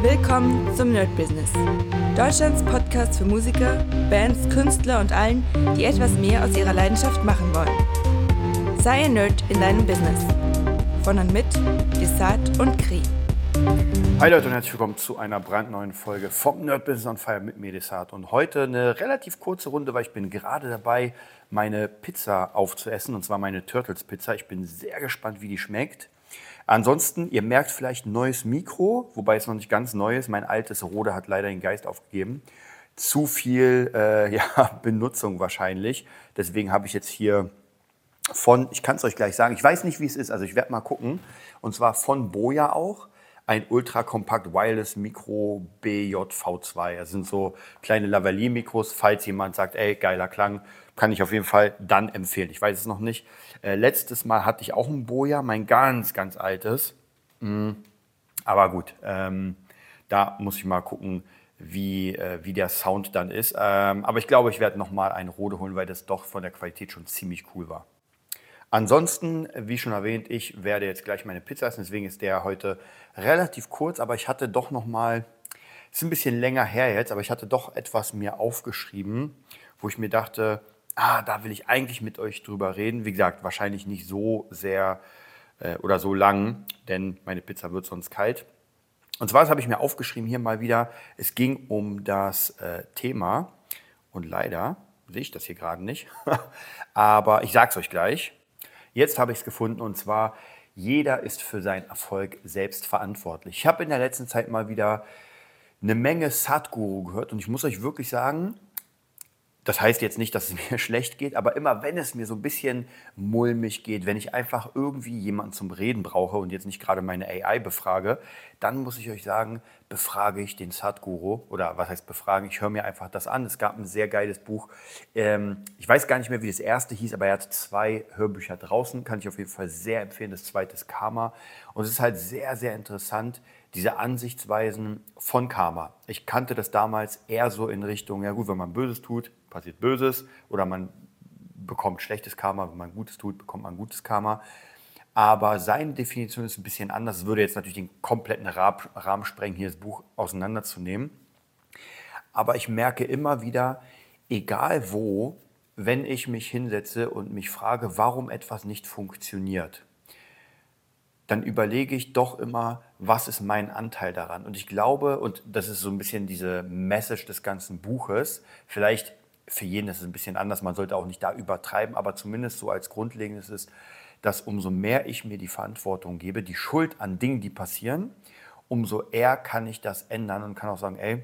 Willkommen zum Nerd Business. Deutschlands Podcast für Musiker, Bands, Künstler und allen, die etwas mehr aus ihrer Leidenschaft machen wollen. Sei ein Nerd in deinem Business. Von und mit Desart und Kri. Hi Leute und herzlich willkommen zu einer brandneuen Folge vom Nerd Business on Fire mit mir, Desart. Und heute eine relativ kurze Runde, weil ich bin gerade dabei, meine Pizza aufzuessen, und zwar meine Turtles Pizza. Ich bin sehr gespannt, wie die schmeckt. Ansonsten, ihr merkt vielleicht ein neues Mikro, wobei es noch nicht ganz neu ist. Mein altes Rode hat leider den Geist aufgegeben. Zu viel äh, ja, Benutzung wahrscheinlich. Deswegen habe ich jetzt hier von, ich kann es euch gleich sagen, ich weiß nicht, wie es ist, also ich werde mal gucken. Und zwar von Boja auch ein Ultra Compact Wireless Mikro BJV2. Das sind so kleine Lavalier-Mikros. Falls jemand sagt, ey, geiler Klang, kann ich auf jeden Fall dann empfehlen. Ich weiß es noch nicht. Äh, letztes Mal hatte ich auch ein Boja, mein ganz, ganz altes. Mm, aber gut, ähm, da muss ich mal gucken, wie, äh, wie der Sound dann ist. Ähm, aber ich glaube, ich werde nochmal ein Rode holen, weil das doch von der Qualität schon ziemlich cool war. Ansonsten, wie schon erwähnt, ich werde jetzt gleich meine Pizza essen, deswegen ist der heute relativ kurz, aber ich hatte doch noch mal, ist ein bisschen länger her jetzt, aber ich hatte doch etwas mir aufgeschrieben, wo ich mir dachte, ah, da will ich eigentlich mit euch drüber reden. Wie gesagt, wahrscheinlich nicht so sehr äh, oder so lang, denn meine Pizza wird sonst kalt. Und zwar habe ich mir aufgeschrieben hier mal wieder, es ging um das äh, Thema und leider sehe ich das hier gerade nicht, aber ich sage es euch gleich. Jetzt habe ich es gefunden und zwar, jeder ist für seinen Erfolg selbst verantwortlich. Ich habe in der letzten Zeit mal wieder eine Menge Sadhguru gehört und ich muss euch wirklich sagen, das heißt jetzt nicht, dass es mir schlecht geht, aber immer wenn es mir so ein bisschen mulmig geht, wenn ich einfach irgendwie jemanden zum Reden brauche und jetzt nicht gerade meine AI befrage, dann muss ich euch sagen, befrage ich den Sadhguru oder was heißt befragen? Ich höre mir einfach das an. Es gab ein sehr geiles Buch. Ähm, ich weiß gar nicht mehr, wie das erste hieß, aber er hat zwei Hörbücher draußen. Kann ich auf jeden Fall sehr empfehlen. Das zweite ist Karma. Und es ist halt sehr, sehr interessant, diese Ansichtsweisen von Karma. Ich kannte das damals eher so in Richtung, ja gut, wenn man Böses tut, passiert Böses oder man bekommt schlechtes Karma, wenn man Gutes tut, bekommt man gutes Karma. Aber seine Definition ist ein bisschen anders. Es würde jetzt natürlich den kompletten Rahmen sprengen, hier das Buch auseinanderzunehmen. Aber ich merke immer wieder, egal wo, wenn ich mich hinsetze und mich frage, warum etwas nicht funktioniert, dann überlege ich doch immer, was ist mein Anteil daran? Und ich glaube, und das ist so ein bisschen diese Message des ganzen Buches, vielleicht für jeden ist es ein bisschen anders, man sollte auch nicht da übertreiben, aber zumindest so als grundlegendes ist, dass umso mehr ich mir die Verantwortung gebe, die Schuld an Dingen, die passieren, umso eher kann ich das ändern und kann auch sagen, ey,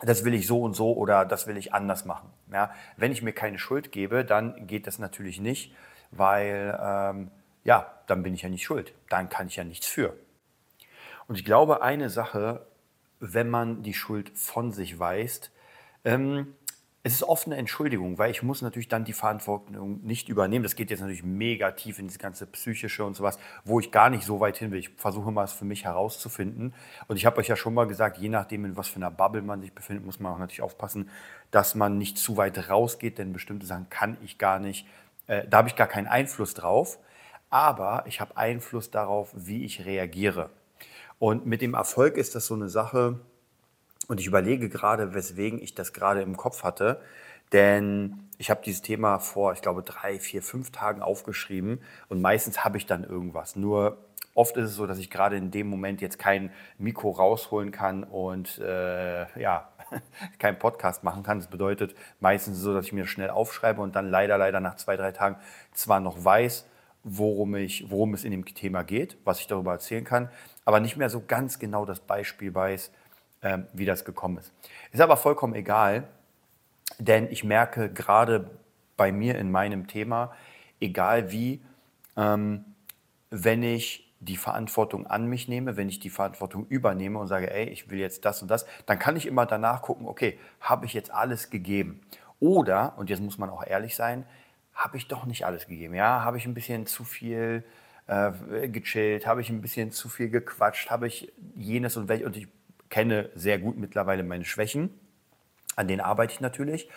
das will ich so und so oder das will ich anders machen. Ja, wenn ich mir keine Schuld gebe, dann geht das natürlich nicht, weil ähm, ja, dann bin ich ja nicht schuld. Dann kann ich ja nichts für. Und ich glaube, eine Sache, wenn man die Schuld von sich weist, ähm, es ist oft eine Entschuldigung, weil ich muss natürlich dann die Verantwortung nicht übernehmen. Das geht jetzt natürlich mega tief in das ganze psychische und sowas, wo ich gar nicht so weit hin will. Ich versuche mal es für mich herauszufinden. Und ich habe euch ja schon mal gesagt, je nachdem, in was für einer Bubble man sich befindet, muss man auch natürlich aufpassen, dass man nicht zu weit rausgeht, denn bestimmte Sachen kann ich gar nicht, äh, da habe ich gar keinen Einfluss drauf. Aber ich habe Einfluss darauf, wie ich reagiere. Und mit dem Erfolg ist das so eine Sache, und ich überlege gerade, weswegen ich das gerade im Kopf hatte. Denn ich habe dieses Thema vor, ich glaube, drei, vier, fünf Tagen aufgeschrieben und meistens habe ich dann irgendwas. Nur oft ist es so, dass ich gerade in dem Moment jetzt kein Mikro rausholen kann und äh, ja, keinen Podcast machen kann. Das bedeutet meistens so, dass ich mir schnell aufschreibe und dann leider, leider nach zwei, drei Tagen zwar noch weiß, worum, ich, worum es in dem Thema geht, was ich darüber erzählen kann, aber nicht mehr so ganz genau das Beispiel weiß, ähm, wie das gekommen ist. Ist aber vollkommen egal, denn ich merke gerade bei mir in meinem Thema, egal wie, ähm, wenn ich die Verantwortung an mich nehme, wenn ich die Verantwortung übernehme und sage, ey, ich will jetzt das und das, dann kann ich immer danach gucken, okay, habe ich jetzt alles gegeben? Oder, und jetzt muss man auch ehrlich sein, habe ich doch nicht alles gegeben? Ja, habe ich ein bisschen zu viel äh, gechillt, habe ich ein bisschen zu viel gequatscht, habe ich jenes und welches, und ich kenne sehr gut mittlerweile meine Schwächen, an denen arbeite ich natürlich.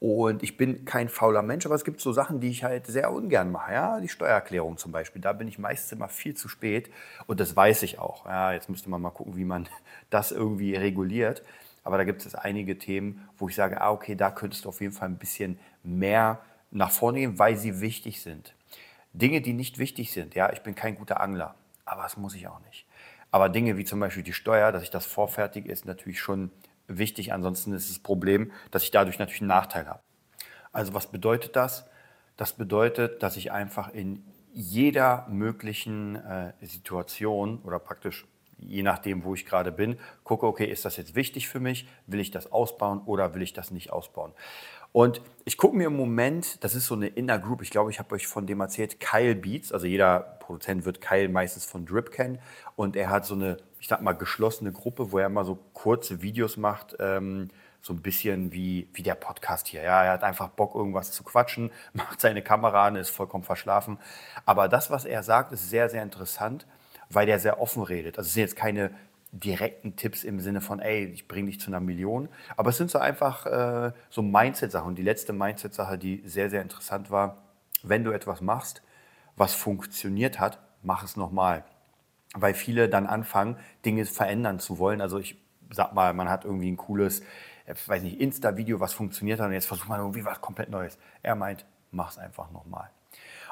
Und ich bin kein fauler Mensch, aber es gibt so Sachen, die ich halt sehr ungern mache. Ja, die Steuererklärung zum Beispiel. Da bin ich meistens immer viel zu spät und das weiß ich auch. Ja, jetzt müsste man mal gucken, wie man das irgendwie reguliert. Aber da gibt es einige Themen, wo ich sage, ah, okay, da könntest du auf jeden Fall ein bisschen mehr nach vorne gehen, weil sie wichtig sind. Dinge, die nicht wichtig sind. Ja, ich bin kein guter Angler, aber das muss ich auch nicht. Aber Dinge wie zum Beispiel die Steuer, dass ich das vorfertige, ist natürlich schon wichtig. Ansonsten ist das Problem, dass ich dadurch natürlich einen Nachteil habe. Also was bedeutet das? Das bedeutet, dass ich einfach in jeder möglichen äh, Situation oder praktisch je nachdem, wo ich gerade bin, gucke, okay, ist das jetzt wichtig für mich? Will ich das ausbauen oder will ich das nicht ausbauen? Und ich gucke mir im Moment, das ist so eine Inner Group, ich glaube, ich habe euch von dem erzählt, Kyle Beats, also jeder Produzent wird Kyle meistens von Drip kennen und er hat so eine, ich sag mal, geschlossene Gruppe, wo er immer so kurze Videos macht, ähm, so ein bisschen wie, wie der Podcast hier. Ja, er hat einfach Bock, irgendwas zu quatschen, macht seine Kamera an, ist vollkommen verschlafen. Aber das, was er sagt, ist sehr, sehr interessant, weil er sehr offen redet. Also es sind jetzt keine direkten Tipps im Sinne von, ey, ich bringe dich zu einer Million. Aber es sind so einfach äh, so Mindset-Sachen. Und die letzte Mindset-Sache, die sehr, sehr interessant war, wenn du etwas machst, was funktioniert hat, mach es nochmal. Weil viele dann anfangen, Dinge verändern zu wollen. Also ich sag mal, man hat irgendwie ein cooles, äh, weiß nicht, Insta-Video, was funktioniert hat und jetzt versucht man irgendwie was komplett Neues. Er meint, mach es einfach nochmal.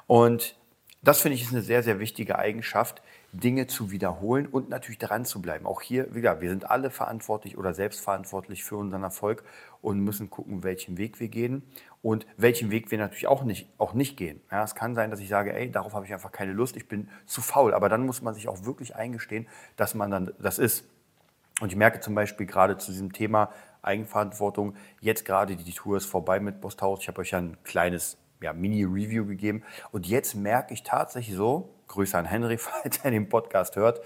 Und das finde ich ist eine sehr, sehr wichtige Eigenschaft, Dinge zu wiederholen und natürlich dran zu bleiben. Auch hier, wieder, wir sind alle verantwortlich oder selbstverantwortlich für unseren Erfolg und müssen gucken, welchen Weg wir gehen und welchen Weg wir natürlich auch nicht, auch nicht gehen. Ja, es kann sein, dass ich sage, ey, darauf habe ich einfach keine Lust, ich bin zu faul. Aber dann muss man sich auch wirklich eingestehen, dass man dann das ist. Und ich merke zum Beispiel gerade zu diesem Thema Eigenverantwortung, jetzt gerade die Tour ist vorbei mit Bosthaus. Ich habe euch ja ein kleines ja, Mini-Review gegeben. Und jetzt merke ich tatsächlich so, Grüße an Henry, falls er den Podcast hört,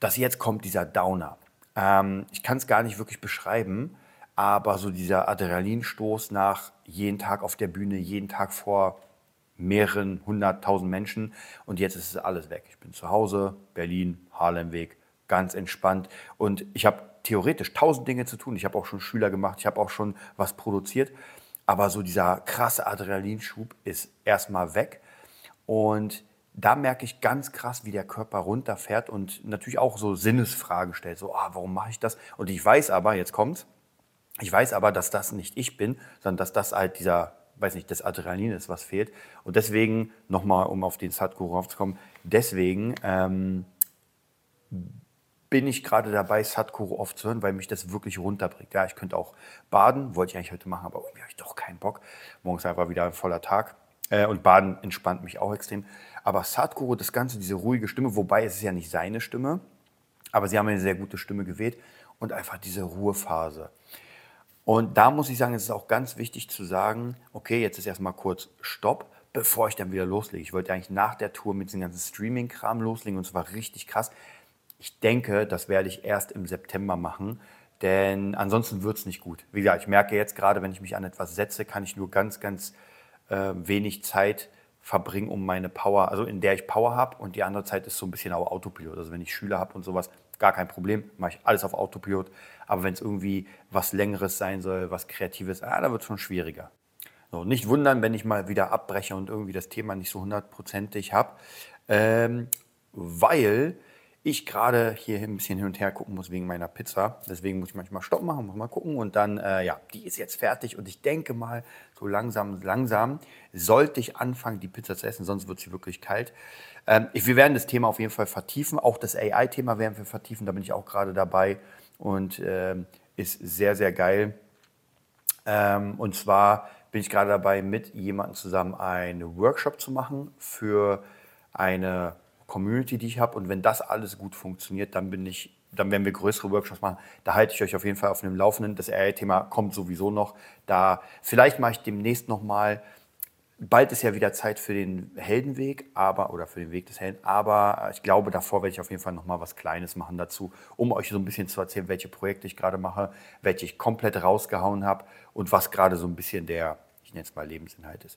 dass jetzt kommt dieser Downer. Ähm, ich kann es gar nicht wirklich beschreiben, aber so dieser Adrenalinstoß nach jeden Tag auf der Bühne, jeden Tag vor mehreren hunderttausend Menschen und jetzt ist es alles weg. Ich bin zu Hause, Berlin, Harlemweg, ganz entspannt und ich habe theoretisch tausend Dinge zu tun. Ich habe auch schon Schüler gemacht, ich habe auch schon was produziert, aber so dieser krasse Adrenalinschub ist erstmal weg und da merke ich ganz krass, wie der Körper runterfährt und natürlich auch so Sinnesfragen stellt. So, ah, warum mache ich das? Und ich weiß aber, jetzt kommt's, ich weiß aber, dass das nicht ich bin, sondern dass das halt dieser, weiß nicht, das Adrenalin ist, was fehlt. Und deswegen, nochmal, um auf den Sadhguru aufzukommen, deswegen ähm, bin ich gerade dabei, Sadhguru aufzuhören, weil mich das wirklich runterbringt. Ja, ich könnte auch baden, wollte ich eigentlich heute machen, aber irgendwie habe ich doch keinen Bock. Morgen ist einfach wieder ein voller Tag. Äh, und baden entspannt mich auch extrem. Aber Sadhguru, das Ganze, diese ruhige Stimme, wobei es ist ja nicht seine Stimme, aber sie haben eine sehr gute Stimme gewählt und einfach diese Ruhephase. Und da muss ich sagen, es ist auch ganz wichtig zu sagen, okay, jetzt ist erstmal kurz Stopp, bevor ich dann wieder loslege. Ich wollte eigentlich nach der Tour mit diesem ganzen Streaming-Kram loslegen und es war richtig krass. Ich denke, das werde ich erst im September machen, denn ansonsten wird es nicht gut. Wie gesagt, ich merke jetzt gerade, wenn ich mich an etwas setze, kann ich nur ganz, ganz äh, wenig Zeit verbringe, um meine Power, also in der ich Power habe und die andere Zeit ist so ein bisschen auch Autopilot. Also wenn ich Schüler habe und sowas, gar kein Problem, mache ich alles auf Autopilot. Aber wenn es irgendwie was Längeres sein soll, was Kreatives, ah, da wird es schon schwieriger. So, nicht wundern, wenn ich mal wieder abbreche und irgendwie das Thema nicht so hundertprozentig habe, ähm, weil ich gerade hier ein bisschen hin und her gucken muss wegen meiner Pizza. Deswegen muss ich manchmal Stopp machen, muss mal gucken. Und dann, äh, ja, die ist jetzt fertig. Und ich denke mal, so langsam, langsam sollte ich anfangen, die Pizza zu essen, sonst wird sie wirklich kalt. Ähm, ich, wir werden das Thema auf jeden Fall vertiefen. Auch das AI-Thema werden wir vertiefen. Da bin ich auch gerade dabei. Und äh, ist sehr, sehr geil. Ähm, und zwar bin ich gerade dabei, mit jemandem zusammen einen Workshop zu machen für eine Community, die ich habe. Und wenn das alles gut funktioniert, dann bin ich, dann werden wir größere Workshops machen. Da halte ich euch auf jeden Fall auf dem Laufenden. Das AI-Thema kommt sowieso noch. Da vielleicht mache ich demnächst noch mal. Bald ist ja wieder Zeit für den Heldenweg, aber oder für den Weg des Helden. Aber ich glaube, davor werde ich auf jeden Fall noch mal was Kleines machen dazu, um euch so ein bisschen zu erzählen, welche Projekte ich gerade mache, welche ich komplett rausgehauen habe und was gerade so ein bisschen der, ich nenne es mal Lebensinhalt ist.